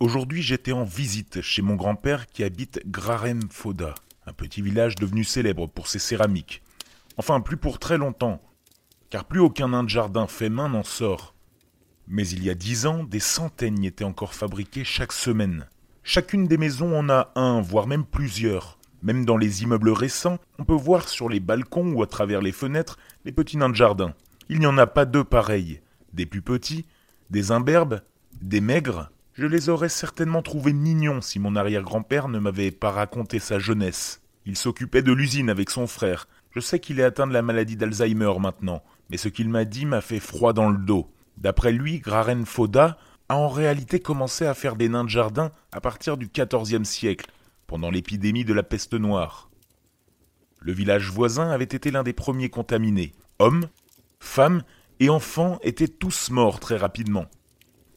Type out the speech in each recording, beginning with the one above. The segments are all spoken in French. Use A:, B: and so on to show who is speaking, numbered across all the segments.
A: Aujourd'hui, j'étais en visite chez mon grand-père qui habite Grarem Foda, un petit village devenu célèbre pour ses céramiques. Enfin, plus pour très longtemps, car plus aucun nain de jardin fait main n'en sort. Mais il y a dix ans, des centaines y étaient encore fabriquées chaque semaine. Chacune des maisons en a un, voire même plusieurs. Même dans les immeubles récents, on peut voir sur les balcons ou à travers les fenêtres les petits nains de jardin. Il n'y en a pas deux pareils. Des plus petits, des imberbes, des maigres. Je les aurais certainement trouvés mignons si mon arrière-grand-père ne m'avait pas raconté sa jeunesse. Il s'occupait de l'usine avec son frère. Je sais qu'il est atteint de la maladie d'Alzheimer maintenant, mais ce qu'il m'a dit m'a fait froid dans le dos. D'après lui, Graren Foda a en réalité commencé à faire des nains de jardin à partir du XIVe siècle, pendant l'épidémie de la peste noire. Le village voisin avait été l'un des premiers contaminés. Hommes, femmes et enfants étaient tous morts très rapidement.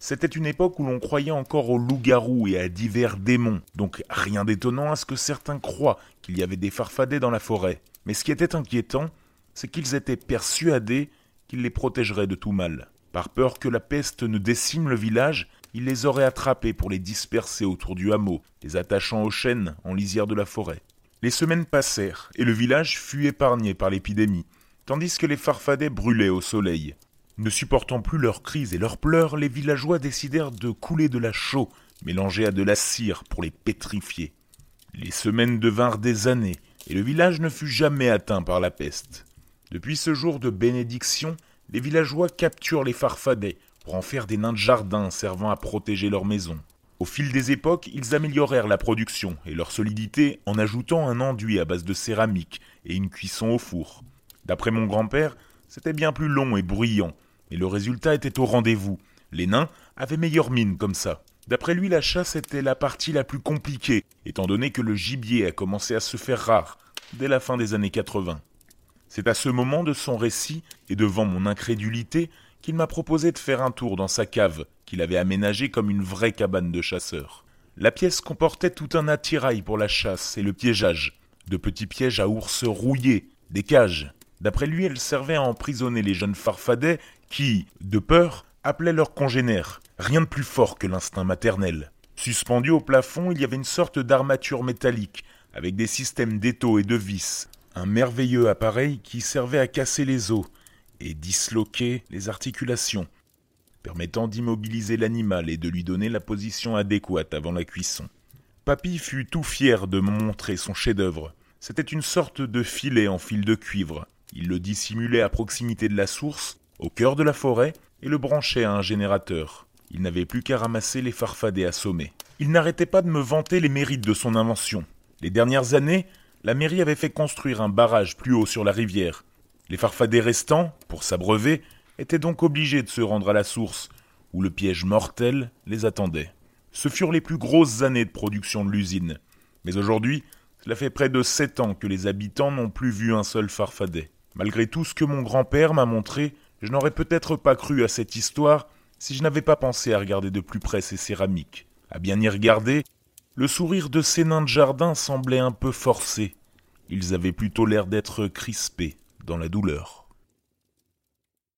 A: C'était une époque où l'on croyait encore aux loups-garous et à divers démons, donc rien d'étonnant à ce que certains croient qu'il y avait des farfadets dans la forêt. Mais ce qui était inquiétant, c'est qu'ils étaient persuadés qu'ils les protégeraient de tout mal. Par peur que la peste ne décime le village, ils les auraient attrapés pour les disperser autour du hameau, les attachant aux chênes en lisière de la forêt. Les semaines passèrent, et le village fut épargné par l'épidémie, tandis que les farfadets brûlaient au soleil. Ne supportant plus leurs cris et leurs pleurs, les villageois décidèrent de couler de la chaux, mélangée à de la cire pour les pétrifier. Les semaines devinrent des années, et le village ne fut jamais atteint par la peste. Depuis ce jour de bénédiction, les villageois capturent les farfadets pour en faire des nains de jardin servant à protéger leurs maisons. Au fil des époques, ils améliorèrent la production et leur solidité en ajoutant un enduit à base de céramique et une cuisson au four. D'après mon grand-père, c'était bien plus long et bruyant, mais le résultat était au rendez-vous. Les nains avaient meilleure mine comme ça. D'après lui, la chasse était la partie la plus compliquée, étant donné que le gibier a commencé à se faire rare dès la fin des années 80. C'est à ce moment de son récit, et devant mon incrédulité, qu'il m'a proposé de faire un tour dans sa cave, qu'il avait aménagée comme une vraie cabane de chasseur. La pièce comportait tout un attirail pour la chasse et le piégeage, de petits pièges à ours rouillés, des cages. D'après lui, elle servait à emprisonner les jeunes farfadets qui, de peur, appelaient leurs congénères. Rien de plus fort que l'instinct maternel. Suspendu au plafond, il y avait une sorte d'armature métallique, avec des systèmes d'étaux et de vis, un merveilleux appareil qui servait à casser les os et disloquer les articulations, permettant d'immobiliser l'animal et de lui donner la position adéquate avant la cuisson. Papy fut tout fier de me montrer son chef-d'œuvre. C'était une sorte de filet en fil de cuivre. Il le dissimulait à proximité de la source, au cœur de la forêt, et le branchait à un générateur. Il n'avait plus qu'à ramasser les farfadets assommés. Il n'arrêtait pas de me vanter les mérites de son invention. Les dernières années, la mairie avait fait construire un barrage plus haut sur la rivière. Les farfadets restants, pour s'abreuver, étaient donc obligés de se rendre à la source, où le piège mortel les attendait. Ce furent les plus grosses années de production de l'usine. Mais aujourd'hui, cela fait près de sept ans que les habitants n'ont plus vu un seul farfadet. Malgré tout ce que mon grand-père m'a montré, je n'aurais peut-être pas cru à cette histoire si je n'avais pas pensé à regarder de plus près ces céramiques. À bien y regarder, le sourire de ces nains de jardin semblait un peu forcé. Ils avaient plutôt l'air d'être crispés dans la douleur.